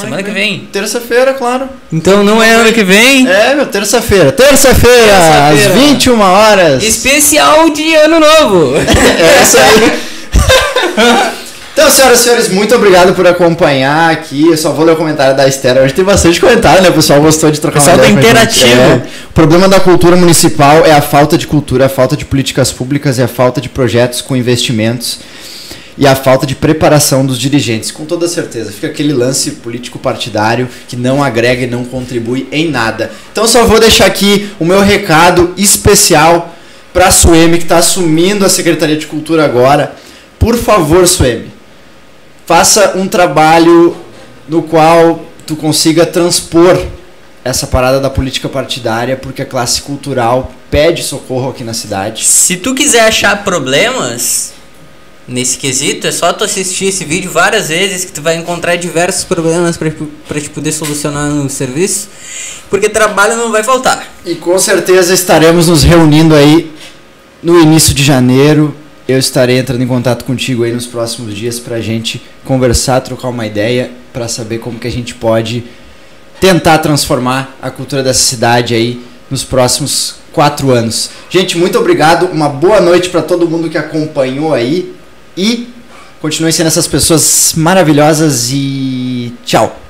Semana que vem. Terça-feira, claro. Então não é ano que vem. É, meu, terça-feira. Terça-feira, às Terça-feira. 21 horas. Especial de ano novo. É isso aí. Então, senhoras e senhores, muito obrigado por acompanhar aqui. Eu só vou ler o comentário da Esther. Hoje tem bastante comentário, né? O pessoal gostou de trocar Pessoal uma tá interativo. É. O problema da cultura municipal é a falta de cultura, a falta de políticas públicas e a falta de projetos com investimentos e a falta de preparação dos dirigentes. Com toda certeza. Fica aquele lance político partidário que não agrega e não contribui em nada. Então, só vou deixar aqui o meu recado especial para a Sueme, que está assumindo a Secretaria de Cultura agora. Por favor, Sueme, faça um trabalho no qual tu consiga transpor essa parada da política partidária, porque a classe cultural pede socorro aqui na cidade. Se tu quiser achar problemas nesse quesito, é só tu assistir esse vídeo várias vezes que tu vai encontrar diversos problemas pra te poder solucionar no serviço, porque trabalho não vai faltar. E com certeza estaremos nos reunindo aí no início de janeiro. Eu estarei entrando em contato contigo aí nos próximos dias pra gente conversar, trocar uma ideia, pra saber como que a gente pode tentar transformar a cultura dessa cidade aí nos próximos quatro anos. Gente, muito obrigado. Uma boa noite para todo mundo que acompanhou aí. E continuem sendo essas pessoas maravilhosas e tchau.